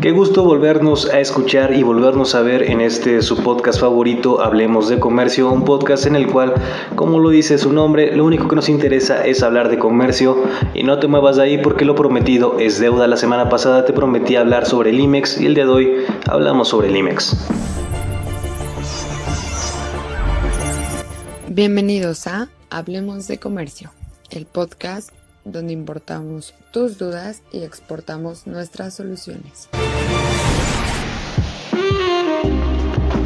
Qué gusto volvernos a escuchar y volvernos a ver en este su podcast favorito, Hablemos de Comercio, un podcast en el cual, como lo dice su nombre, lo único que nos interesa es hablar de comercio y no te muevas de ahí porque lo prometido es deuda. La semana pasada te prometí hablar sobre el IMEX y el día de hoy hablamos sobre el IMEX. Bienvenidos a Hablemos de Comercio, el podcast donde importamos tus dudas y exportamos nuestras soluciones.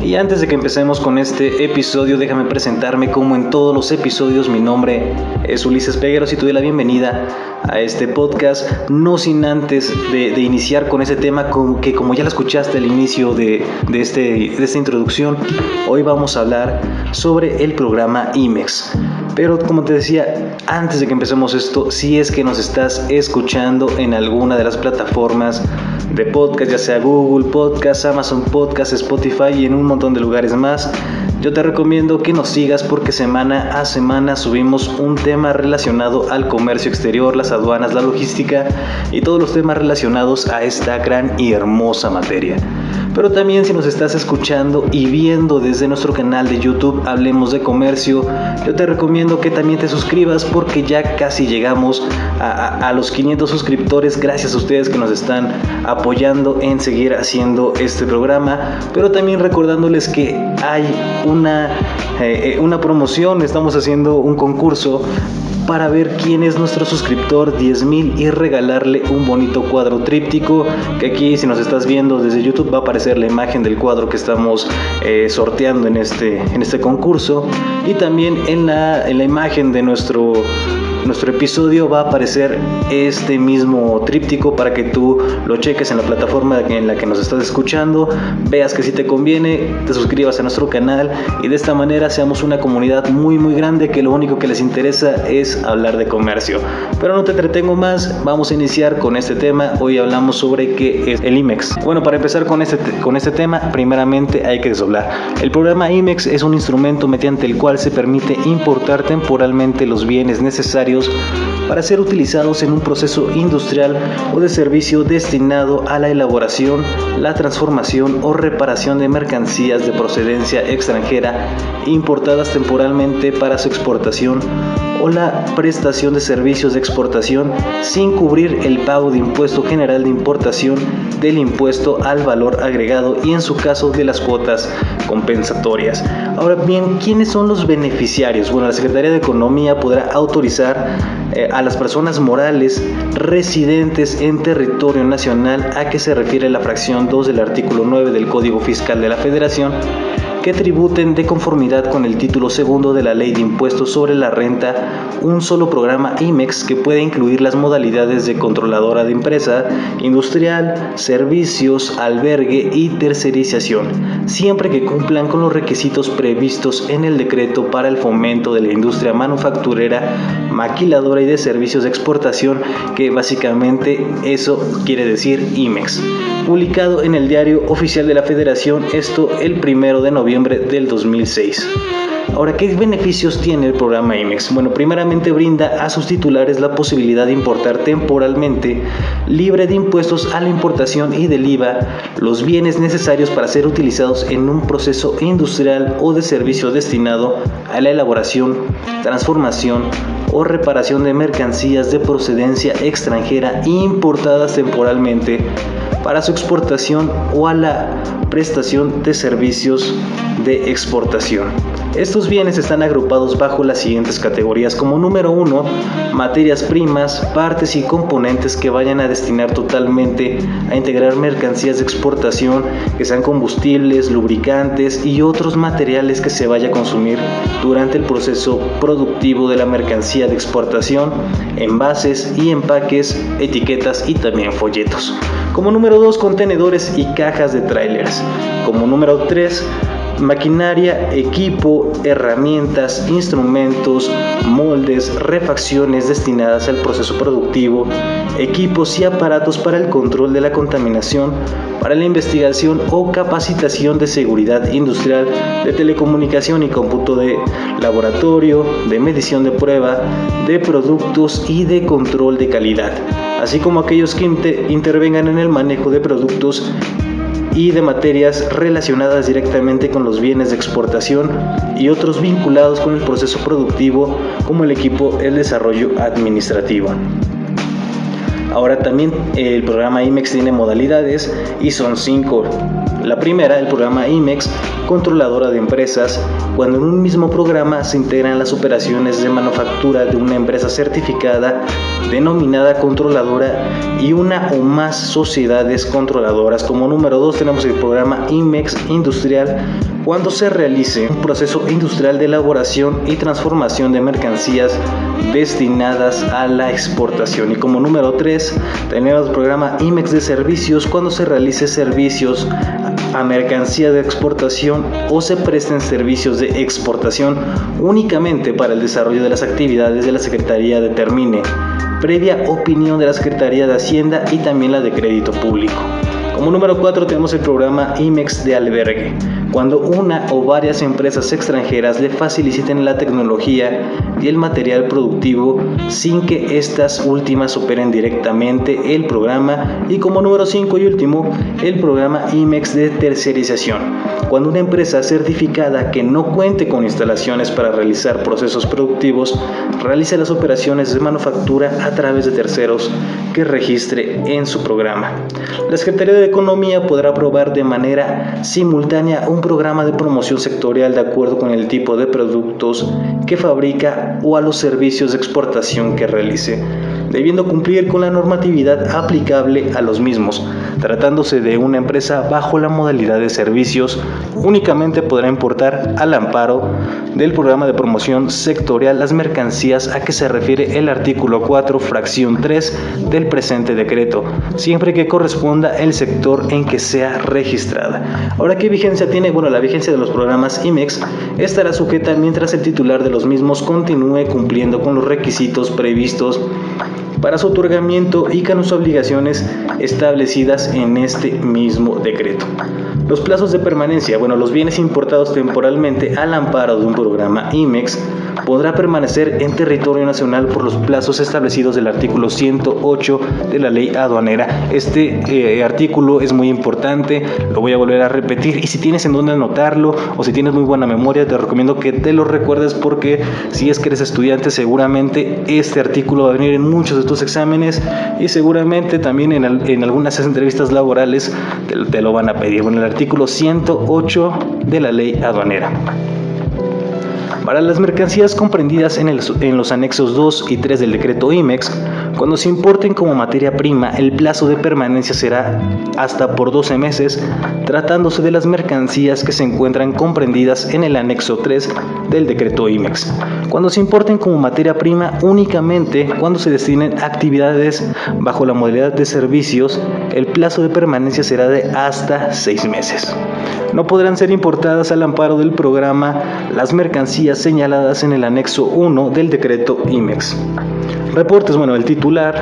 Y antes de que empecemos con este episodio, déjame presentarme como en todos los episodios. Mi nombre es Ulises Pegueros y te doy la bienvenida a este podcast. No sin antes de, iniciar con ese tema que como ya lo escuchaste al inicio de, este, de esta introducción, hoy vamos a hablar sobre el programa IMEX. Pero como te decía, antes de que empecemos esto, si es que nos estás escuchando en alguna de las plataformas de podcast, ya sea Google Podcast, Amazon Podcast, Spotify y en un montón de lugares más. Yo te recomiendo que nos sigas porque semana a semana subimos un tema relacionado al comercio exterior, las aduanas, la logística y todos los temas relacionados a esta gran y hermosa materia. Pero también si nos estás escuchando y viendo desde nuestro canal de YouTube Hablemos de Comercio, yo te recomiendo que también te suscribas porque ya casi llegamos a, los 500 suscriptores gracias a ustedes que nos están apoyando en seguir haciendo este programa. Pero también recordándoles que hay una, eh, eh, una promoción, estamos haciendo un concurso para ver quién es nuestro suscriptor 10.000 y regalarle un bonito cuadro tríptico que aquí si nos estás viendo desde YouTube va a aparecer la imagen del cuadro que estamos eh, sorteando en este, en este concurso. Y también en la, en la imagen de nuestro nuestro episodio va a aparecer este mismo tríptico para que tú lo cheques en la plataforma en la que nos estás escuchando, veas que si te conviene, te suscribas a nuestro canal y de esta manera seamos una comunidad muy muy grande que lo único que les interesa es hablar de comercio. Pero no te entretengo más, vamos a iniciar con este tema. Hoy hablamos sobre qué es el IMEX. Bueno, para empezar con este, con este tema, primeramente hay que desdoblar. El programa IMEX es un instrumento mediante el cual se permite importar temporalmente los bienes necesarios para ser utilizados en un proceso industrial o de servicio destinado a la elaboración, la transformación o reparación de mercancías de procedencia extranjera importadas temporalmente para su exportación o la prestación de servicios de exportación sin cubrir el pago de impuesto general de importación del impuesto al valor agregado y en su caso de las cuotas compensatorias. Ahora bien, ¿quiénes son los beneficiarios? Bueno, la Secretaría de Economía podrá autorizar eh, a las personas morales residentes en territorio nacional a que se refiere la fracción 2 del artículo 9 del Código Fiscal de la Federación que tributen de conformidad con el título segundo de la Ley de Impuestos sobre la Renta un solo programa IMEX que puede incluir las modalidades de controladora de empresa, industrial, servicios, albergue y tercerización, siempre que cumplan con los requisitos previstos en el decreto para el fomento de la industria manufacturera, maquiladora y de servicios de exportación, que básicamente eso quiere decir IMEX. Publicado en el Diario Oficial de la Federación, esto el primero de noviembre del 2006. Ahora, ¿qué beneficios tiene el programa IMEX? Bueno, primeramente brinda a sus titulares la posibilidad de importar temporalmente, libre de impuestos a la importación y del IVA, los bienes necesarios para ser utilizados en un proceso industrial o de servicio destinado a la elaboración, transformación o reparación de mercancías de procedencia extranjera importadas temporalmente para su exportación o a la prestación de servicios de exportación. Estos bienes están agrupados bajo las siguientes categorías como número uno, materias primas, partes y componentes que vayan a destinar totalmente a integrar mercancías de exportación, que sean combustibles, lubricantes y otros materiales que se vaya a consumir durante el proceso productivo de la mercancía de exportación, envases y empaques, etiquetas y también folletos. Como número 2, contenedores y cajas de trailers. Como número 3, maquinaria, equipo, herramientas, instrumentos, moldes, refacciones destinadas al proceso productivo, equipos y aparatos para el control de la contaminación, para la investigación o capacitación de seguridad industrial, de telecomunicación y cómputo de laboratorio, de medición de prueba, de productos y de control de calidad, así como aquellos que intervengan en el manejo de productos y de materias relacionadas directamente con los bienes de exportación y otros vinculados con el proceso productivo como el equipo el desarrollo administrativo. Ahora también el programa IMEX tiene modalidades y son cinco. La primera, el programa IMEX, controladora de empresas, cuando en un mismo programa se integran las operaciones de manufactura de una empresa certificada denominada controladora y una o más sociedades controladoras. Como número dos tenemos el programa IMEX industrial cuando se realice un proceso industrial de elaboración y transformación de mercancías destinadas a la exportación. Y como número 3 tenemos el programa IMEX de servicios cuando se realice servicios a mercancía de exportación o se presten servicios de exportación únicamente para el desarrollo de las actividades de la Secretaría determine, previa opinión de la Secretaría de Hacienda y también la de Crédito Público. Como número 4 tenemos el programa IMEX de albergue cuando una o varias empresas extranjeras le faciliten la tecnología y el material productivo sin que estas últimas operen directamente el programa y como número 5 y último el programa IMEX de tercerización cuando una empresa certificada que no cuente con instalaciones para realizar procesos productivos realiza las operaciones de manufactura a través de terceros que registre en su programa. La Secretaría de Economía podrá aprobar de manera simultánea un programa de promoción sectorial de acuerdo con el tipo de productos que fabrica o a los servicios de exportación que realice, debiendo cumplir con la normatividad aplicable a los mismos. Tratándose de una empresa bajo la modalidad de servicios, únicamente podrá importar al amparo del programa de promoción sectorial las mercancías a que se refiere el artículo 4, fracción 3 del presente decreto, siempre que corresponda el sector en que sea registrada. Ahora, ¿qué vigencia tiene? Bueno, la vigencia de los programas IMEX estará sujeta mientras el titular de los mismos continúe cumpliendo con los requisitos previstos para su otorgamiento y con sus obligaciones establecidas en este mismo decreto. Los plazos de permanencia, bueno, los bienes importados temporalmente al amparo de un programa IMEX podrá permanecer en territorio nacional por los plazos establecidos del artículo 108 de la ley aduanera. Este eh, artículo es muy importante, lo voy a volver a repetir y si tienes en dónde anotarlo o si tienes muy buena memoria, te recomiendo que te lo recuerdes porque si es que eres estudiante, seguramente este artículo va a venir en muchos de tus exámenes y seguramente también en, en algunas entrevistas laborales te, te lo van a pedir. Bueno, el artículo 108 de la ley aduanera. Para las mercancías comprendidas en, los anexos 2 y 3 del decreto IMEX, cuando se importen como materia prima, el plazo de permanencia será hasta por 12 meses, tratándose de las mercancías que se encuentran comprendidas en el anexo 3 del decreto IMEX. Cuando se importen como materia prima, únicamente cuando se destinen actividades bajo la modalidad de servicios, el plazo de permanencia será de hasta 6 meses. No podrán ser importadas al amparo del programa las mercancías señaladas en el anexo 1 del decreto IMEX. Reportes, bueno, el titular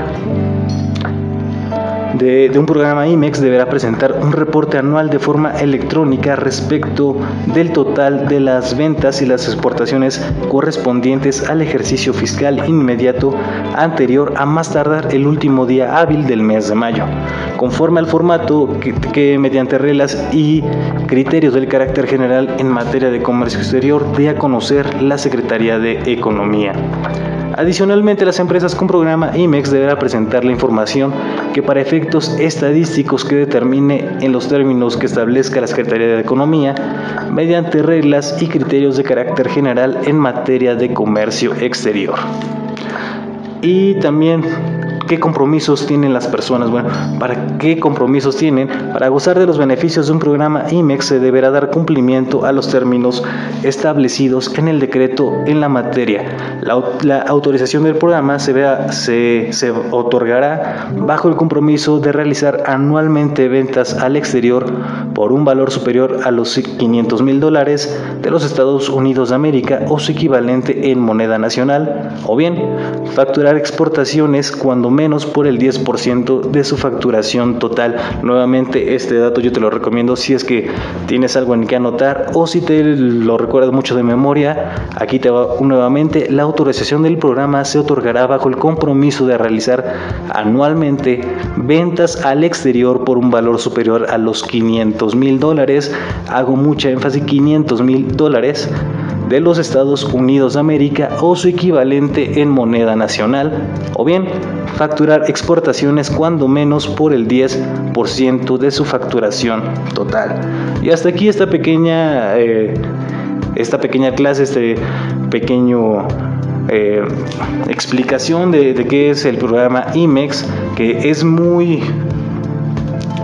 de, un programa IMEX deberá presentar un reporte anual de forma electrónica respecto del total de las ventas y las exportaciones correspondientes al ejercicio fiscal inmediato anterior a más tardar el último día hábil del mes de mayo, conforme al formato que, que mediante reglas y criterios del carácter general en materia de comercio exterior dé a conocer la Secretaría de Economía. Adicionalmente, las empresas con programa IMEX deberán presentar la información que para efectos estadísticos que determine en los términos que establezca la Secretaría de Economía mediante reglas y criterios de carácter general en materia de comercio exterior. Y también ¿qué compromisos tienen las personas? Bueno, ¿para qué compromisos tienen? Para gozar de los beneficios de un programa IMEX se deberá dar cumplimiento a los términos establecidos en el decreto en la materia. La, autorización del programa se, vea, se, se otorgará bajo el compromiso de realizar anualmente ventas al exterior por un valor superior a los 500 mil dólares de los Estados Unidos de América o su equivalente en moneda nacional, o bien facturar exportaciones cuando menos por el 10% de su facturación total. Nuevamente este dato yo te lo recomiendo si es que tienes algo en que anotar o si te lo recuerdas mucho de memoria, aquí te va nuevamente la autorización del programa se otorgará bajo el compromiso de realizar anualmente ventas al exterior por un valor superior a los 500 mil dólares. Hago mucha énfasis 500 mil dólares de los Estados Unidos de América o su equivalente en moneda nacional, o bien facturar exportaciones cuando menos por el 10% de su facturación total. Y hasta aquí esta pequeña, eh, esta pequeña clase, este pequeño eh, explicación de, de, qué es el programa IMEX, que es muy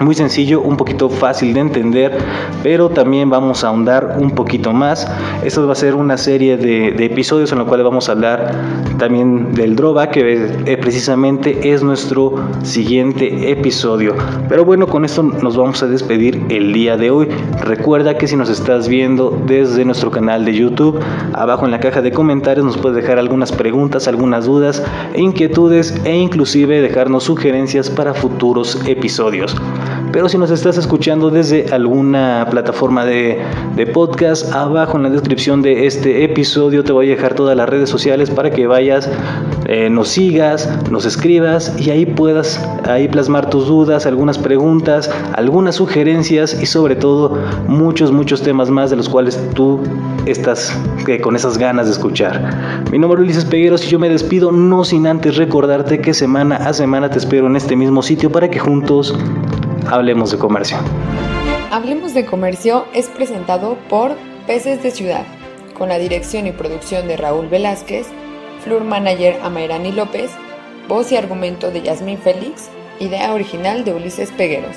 muy sencillo, un poquito fácil de entender, pero también vamos a ahondar un poquito más. Esto va a ser una serie de, episodios en los cuales vamos a hablar también del drawback, que precisamente es nuestro siguiente episodio. Pero bueno, con esto nos vamos a despedir el día de hoy. Recuerda que si nos estás viendo desde nuestro canal de YouTube, abajo en la caja de comentarios nos puedes dejar algunas preguntas, algunas dudas e inquietudes e inclusive dejarnos sugerencias para futuros episodios. Pero si nos estás escuchando desde alguna plataforma de, podcast, abajo en la descripción de este episodio te voy a dejar todas las redes sociales para que vayas, eh, nos sigas, nos escribas y ahí puedas ahí plasmar tus dudas, algunas preguntas, algunas sugerencias y sobre todo muchos, muchos temas más de los cuales tú estás eh, con esas ganas de escuchar. Mi nombre es Ulises Pegueros y yo me despido no sin antes recordarte que semana a semana te espero en este mismo sitio para que juntos Hablemos de Comercio. Hablemos de Comercio es presentado por Peces de Ciudad, con la dirección y producción de Raúl Velázquez, Flur Manager Amairani López, voz y argumento de Yasmín Félix, idea original de Ulises Pegueros.